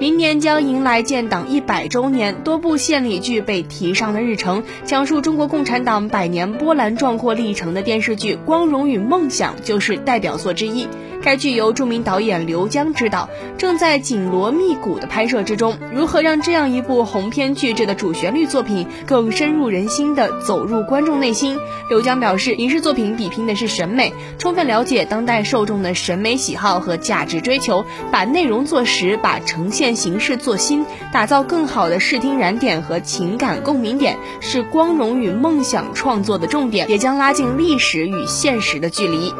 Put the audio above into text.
明年将迎来建党一百周年，多部献礼剧被提上了日程。讲述中国共产党百年波澜壮阔历程的电视剧《光荣与梦想》就是代表作之一。该剧由著名导演刘江执导，正在紧锣密鼓的拍摄之中。如何让这样一部鸿篇巨制的主旋律作品更深入人心的走入观众内心？刘江表示，影视作品比拼的是审美，充分了解当代受众的审美喜好和价值追求，把内容做实，把呈现形式做新，打造更好的视听燃点和情感共鸣点，是光荣与梦想创作的重点，也将拉近历史与现实的距离。